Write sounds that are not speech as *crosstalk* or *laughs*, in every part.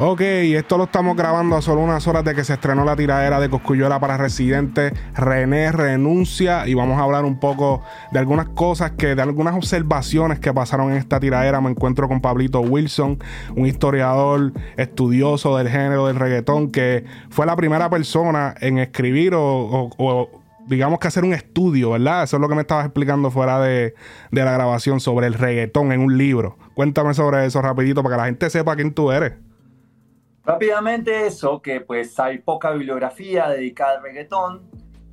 Ok, esto lo estamos grabando a solo unas horas de que se estrenó la tiradera de Coscuyuela para Residente. René renuncia y vamos a hablar un poco de algunas cosas que, de algunas observaciones que pasaron en esta tiradera. Me encuentro con Pablito Wilson, un historiador estudioso del género del reggaetón, que fue la primera persona en escribir o, digamos que hacer un estudio, ¿verdad? Eso es lo que me estabas explicando fuera de, de la grabación sobre el reggaetón en un libro. Cuéntame sobre eso rapidito para que la gente sepa quién tú eres. Rápidamente eso, que pues hay poca bibliografía dedicada al reggaetón.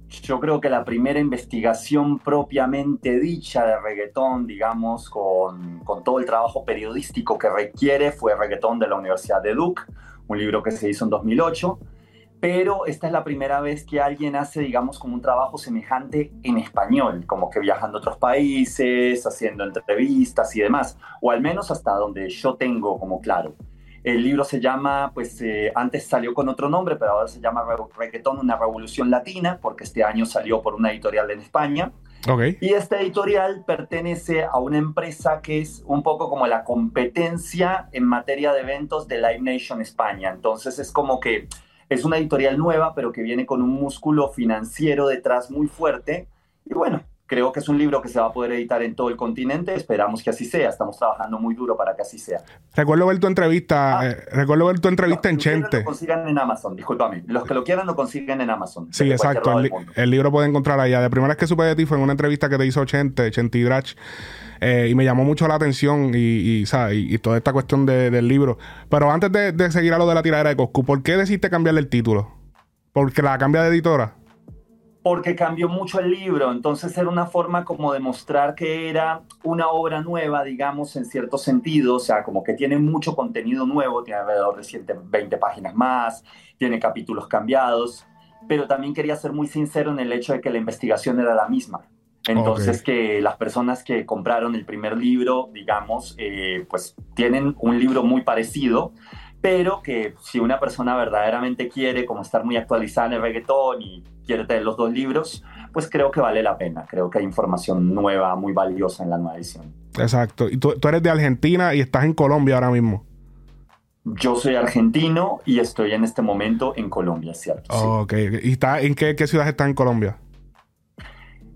Yo creo que la primera investigación propiamente dicha de reggaetón, digamos, con, con todo el trabajo periodístico que requiere, fue Reggaetón de la Universidad de Duke, un libro que se hizo en 2008 pero esta es la primera vez que alguien hace, digamos, como un trabajo semejante en español, como que viajando a otros países, haciendo entrevistas y demás, o al menos hasta donde yo tengo como claro. El libro se llama, pues eh, antes salió con otro nombre, pero ahora se llama Reggaetón, una revolución latina, porque este año salió por una editorial en España. Okay. Y esta editorial pertenece a una empresa que es un poco como la competencia en materia de eventos de Live Nation España. Entonces es como que es una editorial nueva, pero que viene con un músculo financiero detrás muy fuerte. Y bueno, Creo que es un libro que se va a poder editar en todo el continente. Esperamos que así sea. Estamos trabajando muy duro para que así sea. Recuerdo ver tu entrevista. Ah. Eh, recuerdo ver tu entrevista en Chente. Lo consigan en Amazon. Discúlpame. Los que lo quieran lo consiguen en Amazon. Sí, exacto. El, libro puede encontrar allá. De primera vez que supe de ti fue en una entrevista que te hizo Chente, Chente Drach. Eh, y me llamó mucho la atención y, y, toda esta cuestión del libro. Pero antes de, de, seguir a lo de la tiradera de Coscu, ¿por qué decidiste cambiarle el título? ¿Porque la cambia de editora? Porque cambió mucho el libro, entonces era una forma como de mostrar que era una obra nueva, digamos, en cierto sentido, o sea, como que tiene mucho contenido nuevo, tiene alrededor de 20 páginas más, tiene capítulos cambiados, pero también quería ser muy sincero en el hecho de que la investigación era la misma. Entonces que las personas que compraron el primer libro, digamos, eh, pues tienen un libro muy parecido, pero que si una persona verdaderamente quiere como estar muy actualizada en el reggaetón y quiere tener los dos libros, pues creo que vale la pena. Creo que hay información nueva, muy valiosa en la nueva edición. Exacto. Y tú, eres de Argentina y estás en Colombia ahora mismo. Yo soy argentino y estoy en este momento en Colombia, ¿cierto? ok. ¿Y está, en qué, ciudad está en Colombia?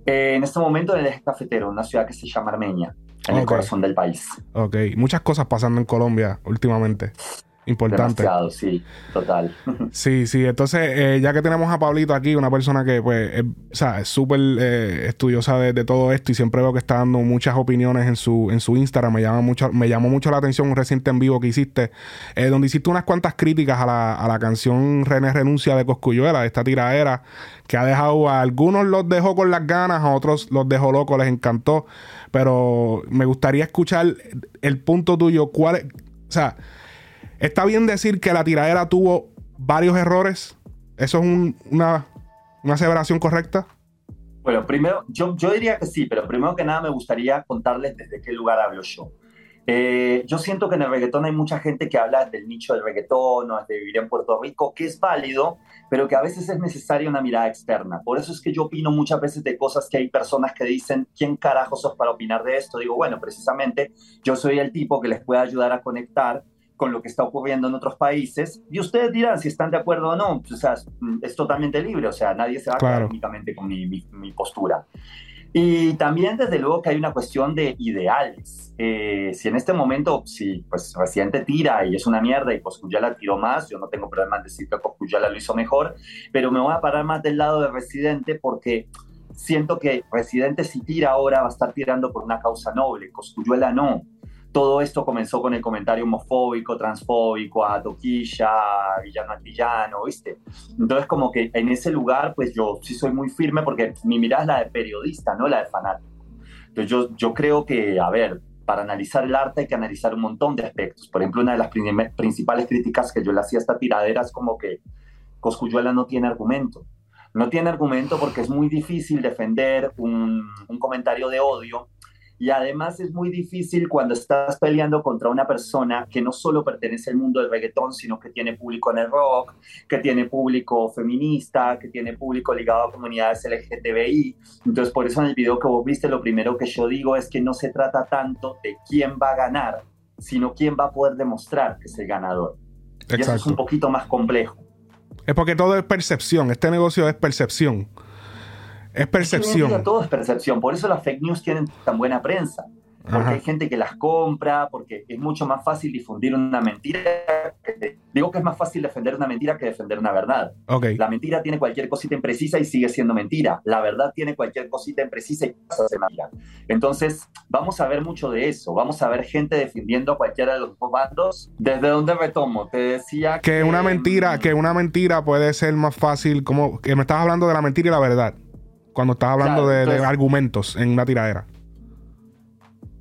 Eh, en este momento en el eje cafetero, una ciudad que se llama Armenia, en el corazón del país. Ok. Muchas cosas pasando en Colombia últimamente importante. sí, total. *laughs* Sí, sí, entonces eh, ya que tenemos a Pablito aquí, una persona que pues es, o sea, súper eh, estudiosa de, todo esto y siempre veo que está dando muchas opiniones en su, en su Instagram, me, llama mucho, me llamó mucho la atención un reciente en vivo que hiciste, eh, donde hiciste unas cuantas críticas a la, a la canción René Renuncia de Coscuyuela, esta tiradera que ha dejado a algunos los dejó con las ganas, a otros los dejó locos, les encantó, pero me gustaría escuchar el punto tuyo, cuál es, o sea, ¿Está bien decir que la tiradera tuvo varios errores? ¿Eso es una, una aseveración correcta? Bueno, primero, yo, yo diría que sí, pero primero que nada me gustaría contarles desde qué lugar hablo yo. Eh, yo siento que en el reggaetón hay mucha gente que habla del nicho del reggaetón o de vivir en Puerto Rico, que es válido, pero que a veces es necesaria una mirada externa. Por eso es que yo opino muchas veces de cosas que hay personas que dicen, ¿quién carajo sos para opinar de esto? Digo, bueno, precisamente yo soy el tipo que les puede ayudar a conectar con lo que está ocurriendo en otros países. Y ustedes dirán si están de acuerdo o no. O sea, es totalmente libre, o sea, nadie se va a quedar únicamente con mi, mi, postura. Y también, desde luego, que hay una cuestión de ideales. Eh, si en este momento, si pues Residente tira y es una mierda y la tiró más, yo no tengo problema en decir que Coscuyala lo hizo mejor, pero me voy a parar más del lado de Residente porque siento que Residente si tira ahora va a estar tirando por una causa noble, Coscuyuela no todo esto comenzó con el comentario homofóbico, transfóbico a Toquilla, Villano Antillano, ¿viste? Entonces, como que en ese lugar, pues yo sí soy muy firme porque mi mirada es la de periodista, no la de fanático. Entonces, yo, yo creo que, a ver, para analizar el arte hay que analizar un montón de aspectos. Por ejemplo, una de las principales críticas que yo le hacía a esta tiradera es como que Coscuyuela no tiene argumento. No tiene argumento porque es muy difícil defender un, un comentario de odio y además es muy difícil cuando estás peleando contra una persona que no solo pertenece al mundo del reggaetón, sino que tiene público en el rock, que tiene público feminista, que tiene público ligado a comunidades LGTBI. Entonces, por eso en el video que vos viste, lo primero que yo digo es que no se trata tanto de quién va a ganar, sino quién va a poder demostrar que es el ganador. Y eso es un poquito más complejo. Es porque todo es percepción. Este negocio es percepción. Es percepción. Es todo es percepción. Por eso las fake news tienen tan buena prensa porque hay gente que las compra, porque es mucho más fácil difundir una mentira. digo que es más fácil defender una mentira que defender una verdad. La mentira tiene cualquier cosita imprecisa y sigue siendo mentira. La verdad tiene cualquier cosita imprecisa y pasa a ser mentira. Entonces, vamos a ver mucho de eso. Vamos a ver gente defendiendo a cualquiera de los dos bandos. ¿Desde dónde retomo? Te decía que... una mentira, mm, que una mentira puede ser más fácil, como que me estás hablando de la mentira y la verdad. Cuando estás hablando de, de argumentos en una tiradera.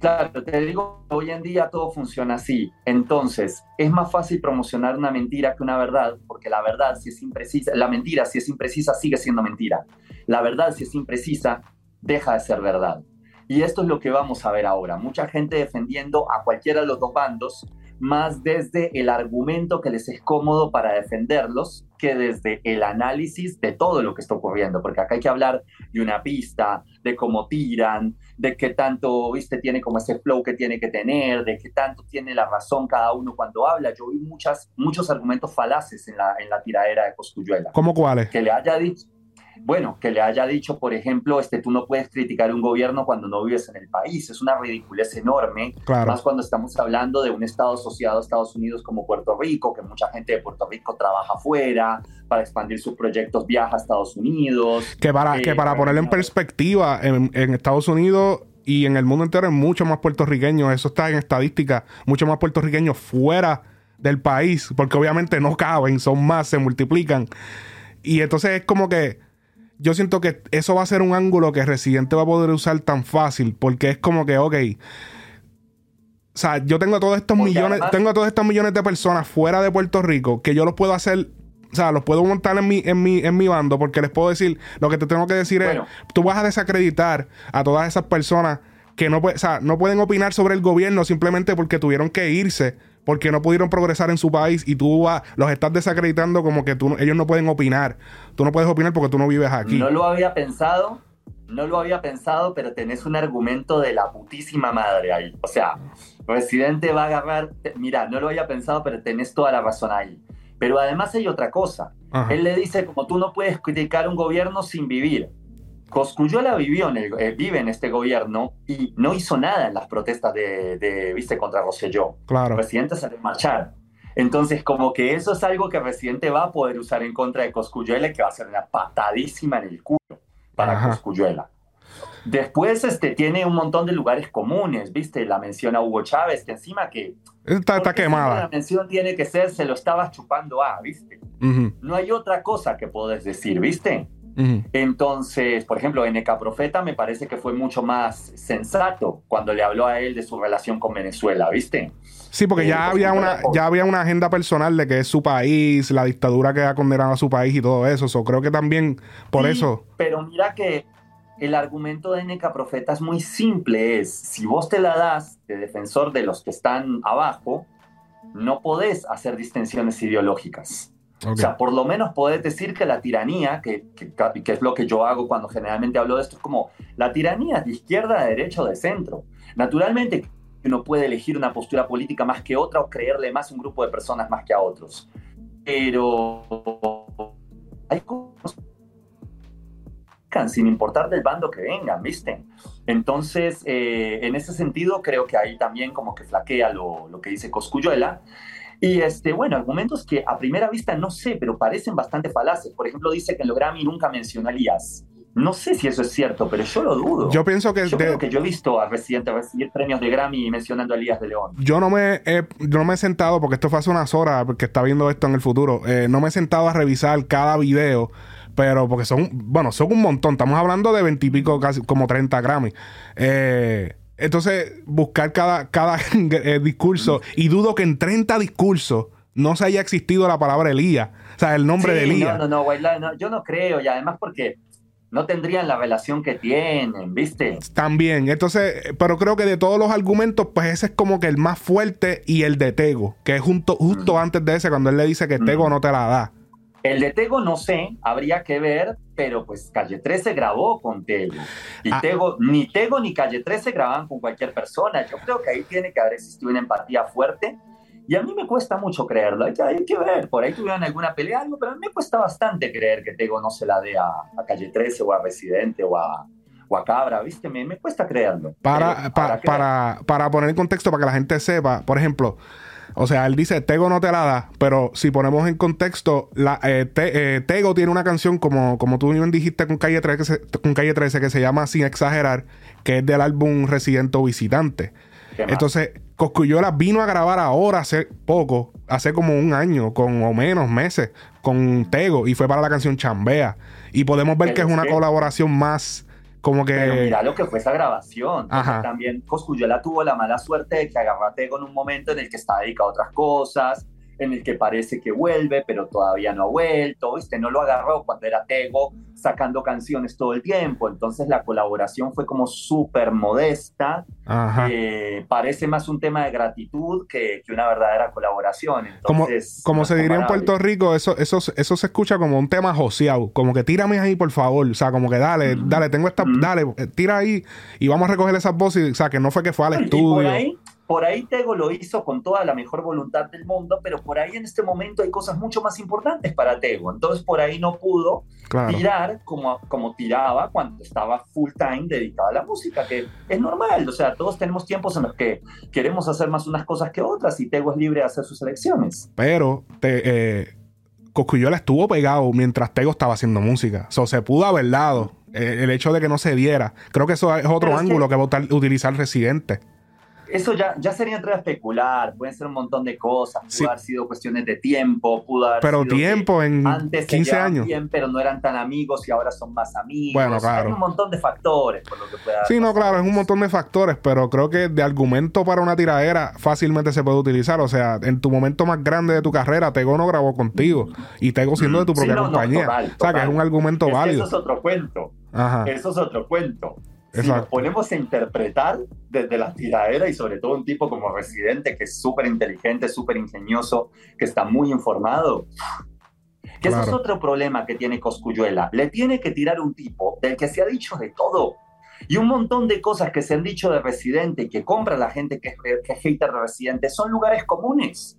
Claro, te digo, hoy en día todo funciona así. Entonces, es más fácil promocionar una mentira que una verdad, porque la verdad, si es imprecisa, la mentira, si es imprecisa, sigue siendo mentira. La verdad, si es imprecisa, deja de ser verdad. Y esto es lo que vamos a ver ahora. Mucha gente defendiendo a cualquiera de los dos bandos, más desde el argumento que les es cómodo para defenderlos que desde el análisis de todo lo que está ocurriendo, porque acá hay que hablar de una pista, de cómo tiran, de qué tanto, viste, tiene como ese flow que tiene que tener, de qué tanto tiene la razón cada uno cuando habla. Yo vi muchas, muchos argumentos falaces en la, en la tiradera de Coscuyuela. ¿Cómo cuáles? Que le haya dicho, bueno, que le haya dicho, por ejemplo, este, tú no puedes criticar un gobierno cuando no vives en el país. Es una ridiculez enorme, más cuando estamos hablando de un Estado asociado a Estados Unidos como Puerto Rico, que mucha gente de Puerto Rico trabaja afuera, para expandir sus proyectos viaja a Estados Unidos. Que para, que para ponerlo en perspectiva, en, en Estados Unidos y en el mundo entero hay mucho más puertorriqueños, eso está en estadística, mucho más puertorriqueños fuera del país, porque obviamente no caben, son más, se multiplican. Y entonces es como que yo siento que eso va a ser un ángulo que Residente va a poder usar tan fácil, porque es como que, ok, o sea, yo tengo todos estos millones, tengo todos estos millones de personas fuera de Puerto Rico que yo los puedo hacer, o sea, los puedo montar en mi, en mi, en mi bando, porque les puedo decir, lo que te tengo que decir es, tú vas a desacreditar a todas esas personas que no, o sea, no pueden opinar sobre el gobierno simplemente porque tuvieron que irse porque no pudieron progresar en su país y tú los estás desacreditando como que tú, ellos no pueden opinar. Tú no puedes opinar porque tú no vives aquí. No lo había pensado, no lo había pensado, pero tenés un argumento de la putísima madre ahí. O sea, Residente va a agarrar, mira, no lo había pensado, pero tenés toda la razón ahí. Pero además hay otra cosa. Él le dice, como tú no puedes criticar un gobierno sin vivir. Coscuyuela vivió en el, eh, vive en este gobierno y no hizo nada en las protestas de, viste, contra Rosselló. Claro. El presidente salió a marchar. Entonces, como que eso es algo que el presidente va a poder usar en contra de Coscuyuela, que va a ser una patadísima en el culo para Coscuyuela. Después este, tiene un montón de lugares comunes, ¿viste? La mención a Hugo Chávez, que encima que... Está, quemada. La mención tiene que ser, se lo estaba chupando a, ¿viste? No hay otra cosa que puedes decir, ¿viste? Entonces, por ejemplo, NK Profeta me parece que fue mucho más sensato cuando le habló a él de su relación con Venezuela, ¿viste? Sí, porque ya, eh, había una, ya había una agenda personal de que es su país, la dictadura que ha condenado a su país y todo eso. So, creo que también por eso. Pero mira que el argumento de NK Profeta es muy simple: es si vos te la das de defensor de los que están abajo, no podés hacer distinciones ideológicas. O sea, por lo menos podés decir que la tiranía, que, que, es lo que yo hago cuando generalmente hablo de esto, es como la tiranía de izquierda, de derecha o de centro. Naturalmente uno puede elegir una postura política más que otra o creerle más a un grupo de personas más que a otros. Pero hay cosas sin importar del bando que vengan, ¿viste? Entonces, eh, en ese sentido, creo que ahí también como que flaquea lo, lo que dice Coscuyuela. Y este, bueno, argumentos que a primera vista no sé, pero parecen bastante falaces. Por ejemplo, dice que en lo Grammy nunca mencionó a Elías. No sé si eso es cierto, pero yo lo dudo. Yo pienso que... Yo creo que yo he visto a Residente recibir premios de Grammy mencionando a Elías de León. Yo no me he, no me he sentado, porque esto fue hace unas horas, porque está viendo esto en el futuro, eh, no me he sentado a revisar cada video, pero porque son, bueno, son un montón. Estamos hablando de veintipico, casi como 30 Grammy. Eh, entonces, buscar cada, cada *laughs* eh, discurso. Y dudo que en 30 discursos no se haya existido la palabra Elías. O sea, el nombre de Elías. No, no, no, no, yo no creo. Y además porque no tendrían la relación que tienen, ¿viste? También, entonces, pero creo que de todos los argumentos, pues ese es como que el más fuerte y el de Tego, que es junto, justo antes de ese, cuando él le dice que Tego no te la da. El de Tego no sé, habría que ver, pero pues Calle 13 grabó con Tego. Y ah. Tego, ni Tego ni Calle 13 grababan con cualquier persona. Yo creo que ahí tiene que haber existido una empatía fuerte Y a mí me cuesta mucho creerlo, hay que, hay que ver, por ahí tuvieron alguna pelea, algo, pero a mí me cuesta bastante creer que Tego no se la dé a, a Calle 13 o a Residente o a, o a Cabra, ¿viste? Me, me cuesta creerlo. Para, para, para, para poner en contexto, para que la gente sepa, por ejemplo, o sea, él dice, Tego no te la da, pero si ponemos en contexto, la, eh, eh, Tego tiene una canción, como, como tú bien dijiste con Calle, 13, que se, con Calle 13, que se llama Sin Exagerar, que es del álbum Residente o Visitante. Entonces, Coscuyola vino a grabar ahora hace poco, hace como un año, con o menos meses, con Tego, y fue para la canción Chambea. Y podemos ver que es una colaboración más como que... Pero mira lo que fue esa grabación. También Coscuyola tuvo la mala suerte de que agarró a Tego en un momento en el que está dedicado a otras cosas, en el que parece que vuelve, pero todavía no ha vuelto, ¿viste? No lo agarró cuando era Tego sacando canciones todo el tiempo, entonces la colaboración fue como súper modesta, eh, parece más un tema de gratitud que, que una verdadera colaboración. Entonces, como, como se diría en Puerto Rico, eso, eso, eso se escucha como un tema joseado, como que tírame ahí por favor, o sea, como que dale, dale, tengo esta, dale, eh, tira ahí y vamos a recoger esas voces, o sea, que no fue que fue al estudio. Por ahí Tego lo hizo con toda la mejor voluntad del mundo, pero por ahí en este momento hay cosas mucho más importantes para Tego. Entonces por ahí no pudo tirar como, como tiraba cuando estaba full time dedicado a la música, que es normal. O sea, todos tenemos tiempos en los que queremos hacer más unas cosas que otras y Tego es libre de hacer sus elecciones. Pero te, eh, estuvo pegado mientras Tego estaba haciendo música. O se pudo haber dado eh, el hecho de que no se diera. Creo que eso es otro ángulo que, va a utilizar Residente. Eso ya, ya sería entrar a especular, pueden ser un montón de cosas, pudo haber sido cuestiones de tiempo, pudo haber Pero tiempo en antes 15 años. Bien, pero no eran tan amigos y ahora son más amigos. Bueno, claro. Hay un montón de factores por lo que pueda Sí, no, claro, es un montón de factores, pero creo que de argumento para una tiradera fácilmente se puede utilizar. O sea, en tu momento más grande de tu carrera, Tego no grabó contigo y Tego siendo de tu propia compañía. o sea, que es un argumento válido. eso es otro cuento. Ajá. Eso es otro cuento si nos ponemos a interpretar desde la tiradera y sobre todo un tipo como Residente que es súper inteligente, súper ingenioso, que está muy informado, que eso es otro problema que tiene Coscuyuela. Le tiene que tirar un tipo del que se ha dicho de todo. Y un montón de cosas que se han dicho de Residente y que compra la gente que es, que es hater de Residente son lugares comunes.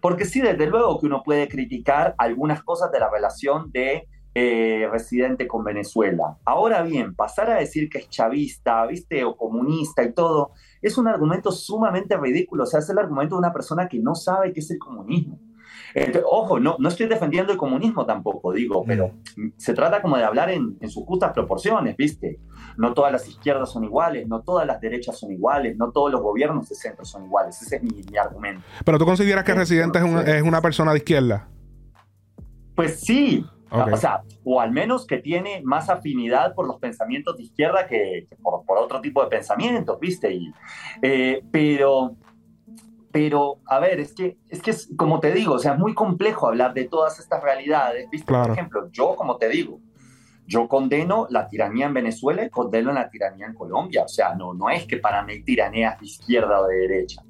Porque sí, desde luego que uno puede criticar algunas cosas de la relación de eh, residente con Venezuela. Ahora bien, pasar a decir que es chavista, ¿viste? O comunista y todo, es un argumento sumamente ridículo. O sea, es el argumento de una persona que no sabe qué es el comunismo. ojo, no, no estoy defendiendo el comunismo tampoco, digo, pero mm. se trata como de hablar en, sus justas proporciones, ¿viste? No todas las izquierdas son iguales, no todas las derechas son iguales, no todos los gobiernos de centro son iguales. Ese es mi, argumento. ¿Pero tú consideras que Residente es, es una persona de izquierda? Pues sí, o sea, o al menos que tiene más afinidad por los pensamientos de izquierda que, por, por, otro tipo de pensamientos, ¿viste? Y, eh, pero, pero, a ver, es que, es que es, como te digo, o sea, es muy complejo hablar de todas estas realidades, ¿viste? Por ejemplo, yo, como te digo, yo condeno la tiranía en Venezuela y condeno la tiranía en Colombia. O sea, no, no es que para mí tiraneas de izquierda o de derecha.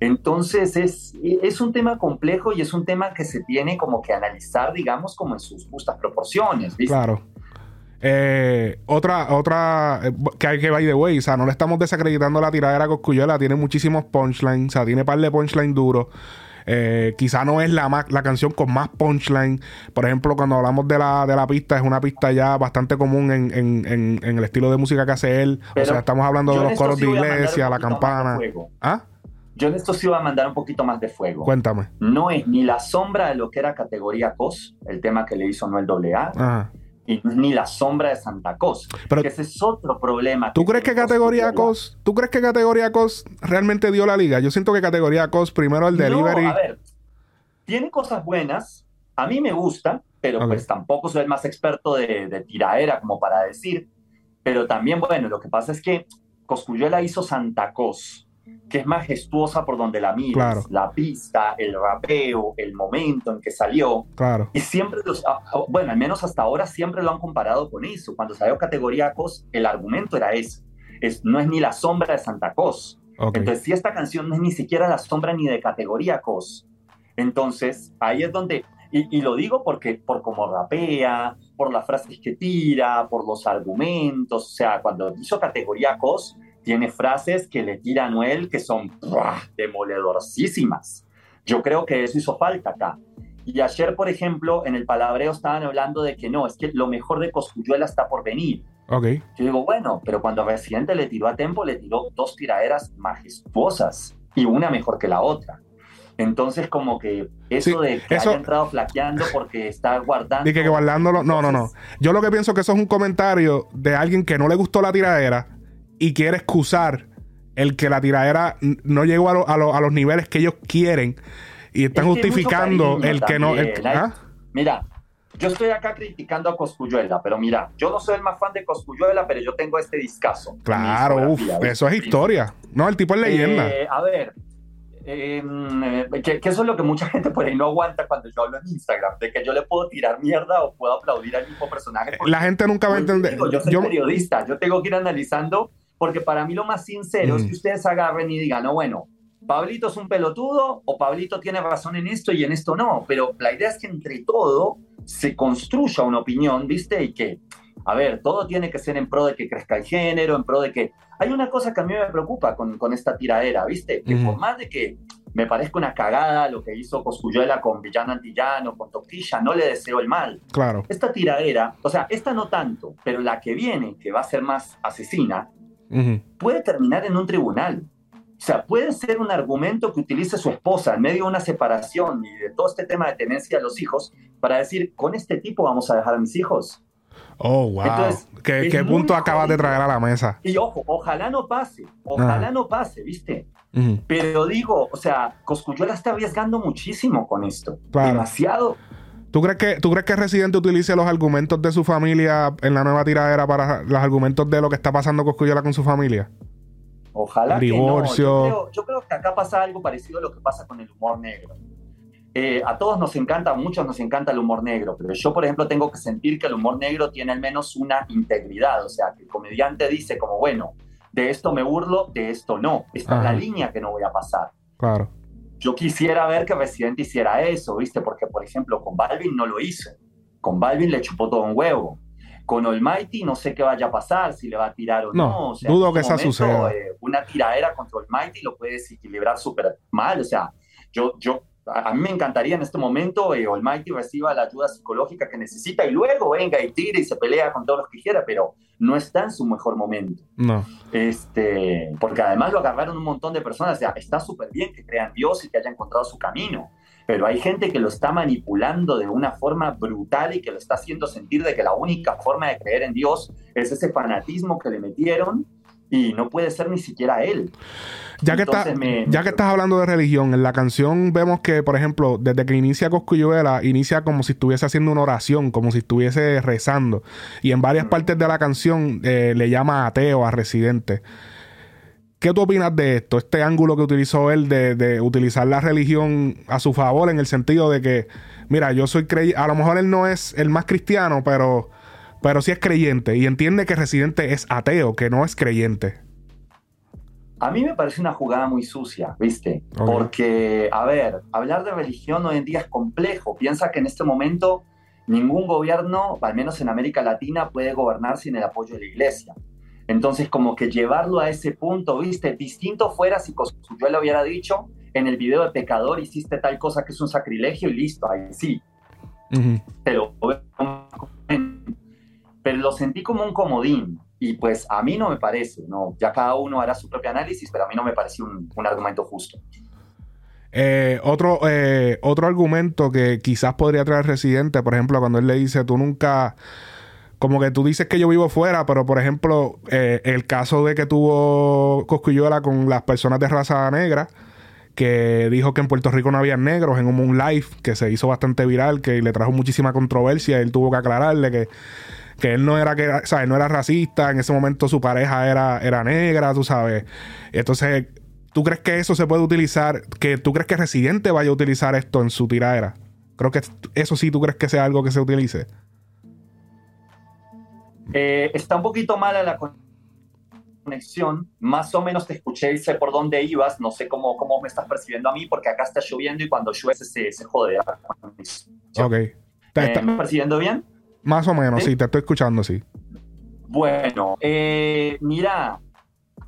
Entonces es, es un tema complejo y es un tema que se tiene como que analizar, digamos, como en sus justas proporciones. ¿viste? Claro. Eh, otra, otra, eh, que hay que by the way, o sea, no le estamos desacreditando la tiradera Coscuyuela, tiene muchísimos punchlines, o sea, tiene par de punchlines duros. Eh, quizá no es la, la canción con más punchline. Por ejemplo, cuando hablamos de la, de la pista, es una pista ya bastante común en, en, en, el estilo de música que hace él. o sea, estamos hablando de los coros de iglesia, la campana. ¿Ah? Yo en esto sí iba a mandar un poquito más de fuego. Cuéntame. No es ni la sombra de lo que era categoría COS, el tema que le hizo Noel AA, y ni la sombra de Santa Cos. Pero ese es otro problema. ¿Tú crees que categoría COS, tú crees que categoría COS realmente dio la liga? Yo siento que categoría COS primero el delivery. No, a ver, tiene cosas buenas. A mí me gusta, pero pues tampoco soy el más experto de, de tiraera como para decir. Pero también, bueno, lo que pasa es que Coscuyuela hizo Santa Cos que es majestuosa por donde la miras, la pista, el rapeo, el momento en que salió. Claro. Y siempre, los, ah, ah, bueno, al menos hasta ahora siempre lo han comparado con eso. Cuando salió categoría COS, el argumento era ese. Es, no es ni la sombra de Santa Cos. Entonces, si esta canción no es ni siquiera la sombra ni de categoría COS, entonces ahí es donde, y, lo digo porque por cómo rapea, por las frases que tira, por los argumentos, o sea, cuando hizo categoría COS, tiene frases que le tira a Noel que son demoledorcísimas. Yo creo que eso hizo falta acá. Y ayer, por ejemplo, en el palabreo estaban hablando de que no, es que lo mejor de Coscuyuela está por venir. Ok. Yo digo, bueno, pero cuando Residente le tiró a Tempo, le tiró dos tiraderas majestuosas y una mejor que la otra. Entonces, como que eso de que haya entrado flaqueando porque está guardando. Y que, guardándolo. No, no, no. Yo lo que pienso que eso es un comentario de alguien que no le gustó la tiradera y quiere excusar el que la tiradera no llegó a, a, los niveles que ellos quieren y están justificando el que no. ¿ah? Mira, yo estoy acá criticando a Coscuyuela, pero mira, yo no soy el más fan de Coscuyuela, pero yo tengo este discazo. Claro, uf, eso es historia. No, el tipo es leyenda. Eh, a ver, em, eh, que, eso es lo que mucha gente por ahí no aguanta cuando yo hablo en Instagram, de que yo le puedo tirar mierda o puedo aplaudir al mismo personaje. La gente nunca va a entender. yo soy periodista, yo tengo que ir analizando, porque para mí lo más sincero es que ustedes agarren y digan, no, bueno, Pablito es un pelotudo o Pablito tiene razón en esto y en esto no, pero la idea es que entre todo se construya una opinión, ¿viste? Y que, a ver, todo tiene que ser en pro de que crezca el género, en pro de que... Hay una cosa que a mí me preocupa con, con esta tiradera, ¿viste? Que por más de que me parezca una cagada lo que hizo Coscuyuela con Villano Antillano, con Tortilla, no le deseo el mal. Claro. Esta tiradera, o sea, esta no tanto, pero la que viene, que va a ser más asesina, puede terminar en un tribunal. O sea, puede ser un argumento que utilice su esposa en medio de una separación y de todo este tema de tenencia de los hijos para decir, con este tipo vamos a dejar a mis hijos. Oh, wow. ¿Qué, punto acabas de traer a la mesa? Y ojo, ojalá no pase, ojalá no pase, ¿viste? Pero digo, o sea, Coscuyuela está arriesgando muchísimo con esto. Demasiado. ¿Tú crees, que, ¿Tú crees que Residente utilice los argumentos de su familia en la nueva tiradera para los argumentos de lo que está pasando Coscuyuela con su familia? Ojalá que no. Yo creo, que acá pasa algo parecido a lo que pasa con el humor negro. Eh, a todos nos encanta, a muchos nos encanta el humor negro, pero yo, por ejemplo, tengo que sentir que el humor negro tiene al menos una integridad, o sea, que el comediante dice como, bueno, de esto me burlo, de esto no. Esta es la línea que no voy a pasar. Claro. Yo quisiera ver que Residente hiciera eso, ¿viste? Porque, por ejemplo, con Balvin no lo hizo. Con Balvin le chupó todo un huevo. Con Almighty no sé qué vaya a pasar, si le va a tirar o no. no. dudo que esa suceda. Eh, una tiradera contra Almighty lo puede desequilibrar súper mal. O sea, yo, yo, a mí me encantaría en este momento eh, Almighty reciba la ayuda psicológica que necesita y luego venga y tire y se pelea con todos los que quiera, pero no está en su mejor momento. No. Este, porque además lo agarraron un montón de personas. O sea, está súper bien que crean Dios y que haya encontrado su camino pero hay gente que lo está manipulando de una forma brutal y que lo está haciendo sentir de que la única forma de creer en Dios es ese fanatismo que le metieron y no puede ser ni siquiera él. Ya que, ya que estás hablando de religión, en la canción vemos que, por ejemplo, desde que inicia Coscuyuela, inicia como si estuviese haciendo una oración, como si estuviese rezando. Y en varias partes de la canción eh, le llama ateo a Residente. ¿Qué tú opinas de esto? Este ángulo que utilizó él de, utilizar la religión a su favor en el sentido de que, mira, yo soy creyente, a lo mejor él no es el más cristiano, pero, pero sí es creyente y entiende que Residente es ateo, que no es creyente. A mí me parece una jugada muy sucia, ¿viste? Porque, a ver, hablar de religión hoy en día es complejo. Piensa que en este momento ningún gobierno, al menos en América Latina, puede gobernar sin el apoyo de la iglesia. Entonces, como que llevarlo a ese punto, ¿viste? Distinto fuera si lo hubiera dicho, en el video de pecador hiciste tal cosa que es un sacrilegio y listo, ahí sí. pero, pero lo sentí como un comodín y pues a mí no me parece, ¿no? Ya cada uno hará su propio análisis, pero a mí no me pareció un, argumento justo. Eh, otro, eh, otro argumento que quizás podría traer Residente, por ejemplo, cuando él le dice, tú nunca como que tú dices que yo vivo fuera, pero por ejemplo, eh, el caso de que tuvo Coscuyuela con las personas de raza negra, que dijo que en Puerto Rico no había negros en un live que se hizo bastante viral, que le trajo muchísima controversia, él tuvo que aclararle que, que él no era que ¿sabes? no era racista, en ese momento su pareja era, era negra, tú sabes. Entonces, ¿tú crees que eso se puede utilizar? que ¿Tú crees que Residente vaya a utilizar esto en su tiradera? Creo que eso sí tú crees que sea algo que se utilice. Eh, está un poquito mala la conexión, más o menos te escuché y sé por dónde ibas, no sé cómo, cómo me estás percibiendo a mí, porque acá está lloviendo y cuando llueve se, se jode la Ok. ¿Me estás percibiendo bien? Más o menos, ¿Sí? te estoy escuchando, sí. Bueno, eh, mira,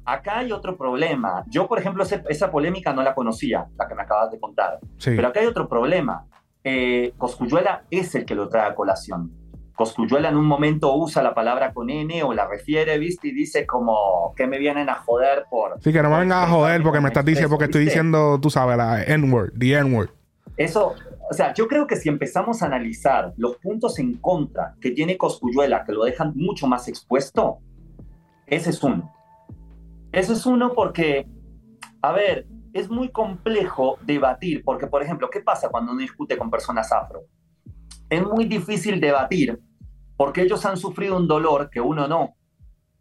acá hay otro problema. Yo, por ejemplo, esa polémica no la conocía, la que me acabas de contar. Pero acá hay otro problema. Eh, Coscuyuela es el que lo trae a colación. Coscuyuela en un momento usa la palabra con N o la refiere, ¿viste? Y dice como que me vienen a joder por... Sí, que no me vengan a joder porque me estás diciendo, porque estoy diciendo, tú sabes, la N-word, the N-word. Eso, o sea, yo creo que si empezamos a analizar los puntos en contra que tiene Coscuyuela, que lo dejan mucho más expuesto, ese es uno. Ese es uno porque, a ver, es muy complejo debatir, porque, por ejemplo, ¿qué pasa cuando uno discute con personas afro? Es muy difícil debatir porque ellos han sufrido un dolor que uno no.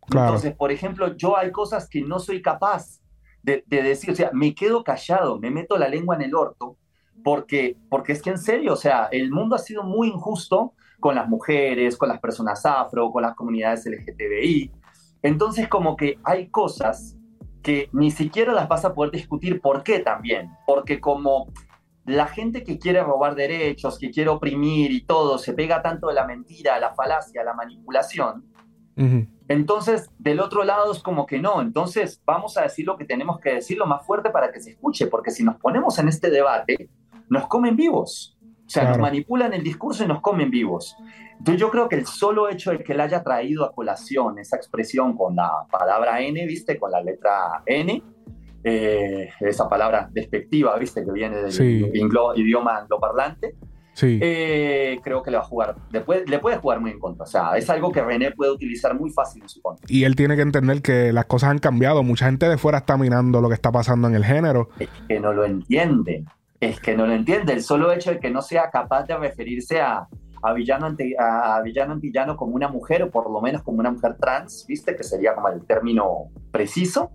Entonces, por ejemplo, yo hay cosas que no soy capaz de, decir, o sea, me quedo callado, me meto la lengua en el orto, porque, porque es que en serio, o sea, el mundo ha sido muy injusto con las mujeres, con las personas afro, con las comunidades LGTBI. Entonces, como que hay cosas que ni siquiera las vas a poder discutir. ¿Por qué también? Porque como la gente que quiere robar derechos, que quiere oprimir y todo, se pega tanto de la mentira, la falacia, la manipulación. Entonces, del otro lado es como que no, entonces vamos a decir lo que tenemos que decir lo más fuerte para que se escuche, porque si nos ponemos en este debate, nos comen vivos. O sea, nos manipulan el discurso y nos comen vivos. Entonces yo creo que el solo hecho de que él haya traído a colación esa expresión con la palabra N, viste, con la letra N, eh, esa palabra despectiva, ¿viste? Que viene del idioma angloparlante. Sí. Eh, creo que le va a jugar, le puede, le puede, jugar muy en contra. O sea, es algo que René puede utilizar muy fácil en su contra. Y él tiene que entender que las cosas han cambiado. Mucha gente de fuera está mirando lo que está pasando en el género. Es que no lo entiende. Es que no lo entiende. El solo hecho de que no sea capaz de referirse a, a villano, a villano antillano como una mujer, o por lo menos como una mujer trans, ¿viste? Que sería como el término preciso,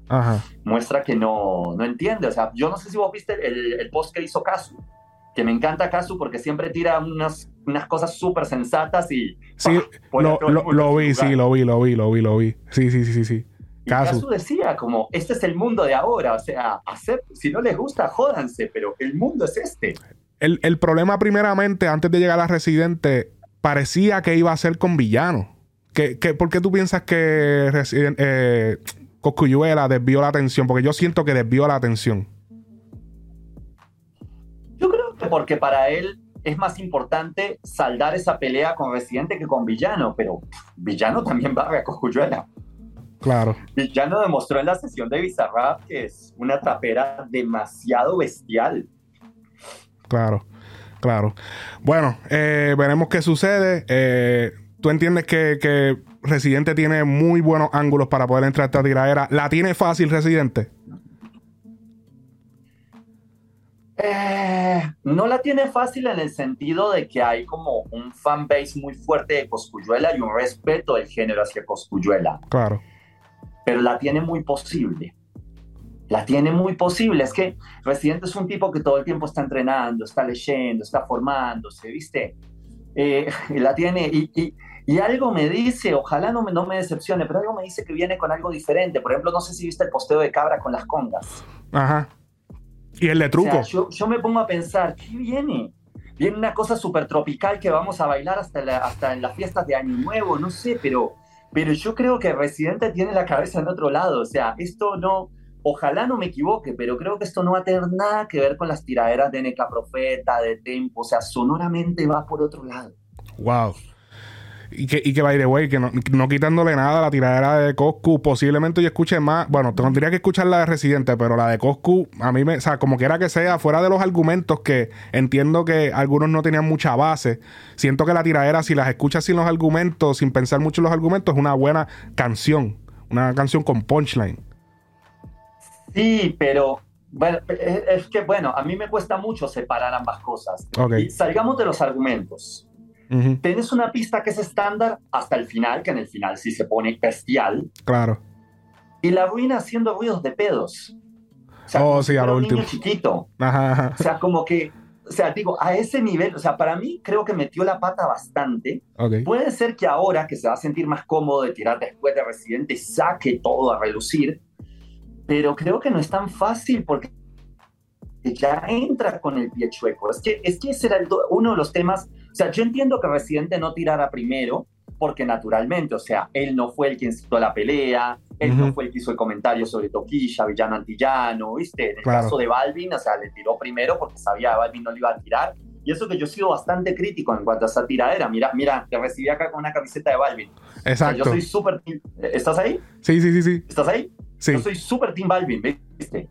muestra que no, no entiende. O sea, yo no sé si vos viste el, el post que hizo Kazu, que me encanta Kazu porque siempre tira unas, unas cosas súper sensatas y... Sí, lo, lo, vi, sí, lo vi, lo vi, lo vi, lo vi. Sí, sí, sí, sí, sí. Kazu decía como, este es el mundo de ahora, o sea, si no les gusta, jódanse, pero el mundo es este el, problema primeramente, antes de llegar a Residente, parecía que iba a ser con villano. ¿Qué, por qué tú piensas que eh, Coscuyuela desvió la atención? Porque yo siento que desvió la atención. Yo creo que porque para él es más importante saldar esa pelea con Residente que con Villano, pero Villano también va a Coscuyuela. Claro. Villano demostró en la sesión de Bizarrap que es una trapera demasiado bestial. Claro, claro. Bueno, eh, veremos qué sucede. Eh, ¿Tú entiendes que, Residente tiene muy buenos ángulos para poder entrar a esta tiradera? ¿La tiene fácil Residente? Eh, no la tiene fácil en el sentido de que hay como un fanbase muy fuerte de Coscuyuela y un respeto del género hacia Coscuyuela. Claro. Pero la tiene muy posible la tiene muy posible. Es que Residente es un tipo que todo el tiempo está entrenando, está leyendo, está formándose, ¿viste? Eh, *laughs* la tiene y, y, algo me dice, ojalá no me, no me decepcione, pero algo me dice que viene con algo diferente. Por ejemplo, no sé si viste el posteo de Cabra con las congas. Ajá. Y el de truco. yo, yo, me pongo a pensar, ¿qué viene? Viene una cosa súper tropical que vamos a bailar hasta, hasta en las fiestas de Año Nuevo, no sé, pero, pero yo creo que Residente tiene la cabeza en otro lado. O sea, esto no Ojalá no me equivoque, pero creo que esto no va a tener nada que ver con las tiraderas de Neca Profeta, de Tempo, o sea, sonoramente va por otro lado. Wow. Y que, y que by the way, que no, quitándole nada a la tiradera de Coscu, posiblemente yo escuche más. Bueno, tendría que escuchar la de Residente, pero la de Coscu, a mí me. O sea, como quiera que sea, fuera de los argumentos que entiendo que algunos no tenían mucha base, siento que la tiradera, si las escuchas sin los argumentos, sin pensar mucho en los argumentos, es una buena canción. Una canción con punchline. Sí, pero bueno, es que bueno, a mí me cuesta mucho separar ambas cosas. Y salgamos de los argumentos. Tienes una pista que es estándar hasta el final, que en el final sí se pone bestial. Claro. Y la ruina haciendo ruidos de pedos. O sea, oh, sí, a lo último. chiquito. Ajá, O sea, como que, o sea, digo, a ese nivel, o sea, para mí creo que metió la pata bastante. Puede ser que ahora que se va a sentir más cómodo de tirar después de Residente, saque todo a relucir pero creo que no es tan fácil porque ya entra con el pie chueco. Es que, es que ese era uno de los temas, o sea, yo entiendo que Residente no tirara primero, porque naturalmente, o sea, él no fue el quien citó la pelea, él no fue el que hizo el comentario sobre Toquilla, Villano Antillano, ¿viste? En el caso de Balvin, o sea, le tiró primero porque sabía que Balvin no le iba a tirar. Y eso que yo he sido bastante crítico en cuanto a esa tiradera. Mira, mira, te recibí acá con una camiseta de Balvin. Exacto. yo soy súper... ¿Estás ahí? Sí, sí, sí, sí. ¿Estás ahí? Yo soy súper Team Balvin, ¿viste?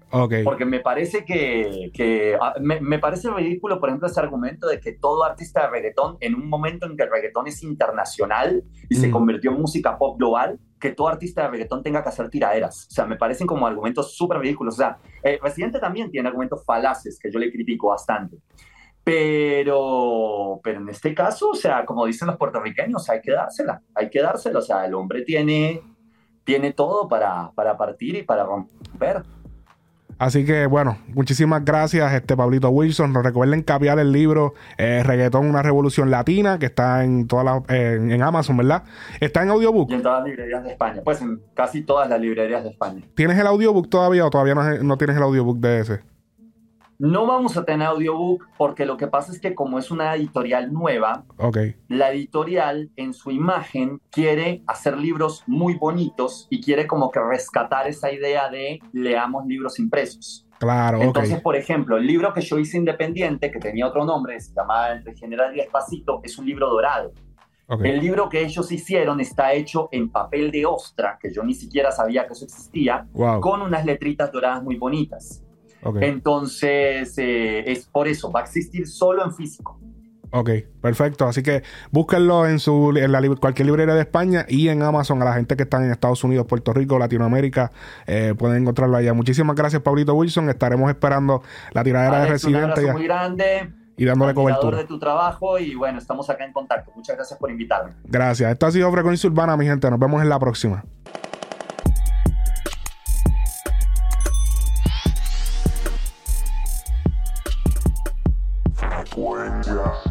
Okay. Porque me parece que, que ah, me, me, parece ridículo, por ejemplo, ese argumento de que todo artista de reggaetón, en un momento en que el reggaetón es internacional y se mm. convirtió en música pop global, que todo artista de reggaetón tenga que hacer tiraderas. O sea, me parecen como argumentos súper ridículos. O sea, eh, Residente también tiene argumentos falaces que yo le critico bastante. Pero, pero en este caso, o sea, como dicen los puertorriqueños, hay que dársela, hay que dársela. O sea, el hombre tiene tiene todo para, para partir y para romper. Así que bueno, muchísimas gracias, este Pablito Wilson. Nos recuerden capiar el libro eh, Reggaetón, una revolución latina, que está en todas las, en Amazon, ¿verdad? Está en audiobook. Y en todas las librerías de España. Pues en casi todas las librerías de España. ¿Tienes el audiobook todavía o todavía no, no tienes el audiobook de ese? No vamos a tener audiobook porque lo que pasa es que como es una editorial nueva, okay. la editorial en su imagen quiere hacer libros muy bonitos y quiere como que rescatar esa idea de leamos libros impresos. Claro, Entonces, por ejemplo, el libro que yo hice independiente, que tenía otro nombre, se llamaba Entre General y Espacito, es un libro dorado. El libro que ellos hicieron está hecho en papel de ostra, que yo ni siquiera sabía que eso existía, con unas letritas doradas muy bonitas. Entonces, eh, es por eso, va a existir solo en físico. Ok, perfecto. Así que búsquenlo en su en la, cualquier librería de España y en Amazon. A la gente que está en Estados Unidos, Puerto Rico, Latinoamérica, eh, pueden encontrarlo allá. Muchísimas gracias, Pablito Wilson. Estaremos esperando la tiradera de Residente. Un muy grande. Y dándole cobertura. de tu trabajo y bueno, estamos acá en contacto. Muchas gracias por invitarme. Gracias. Esto ha sido Frecuencia Urbana, mi gente. Nos vemos en la próxima. grass.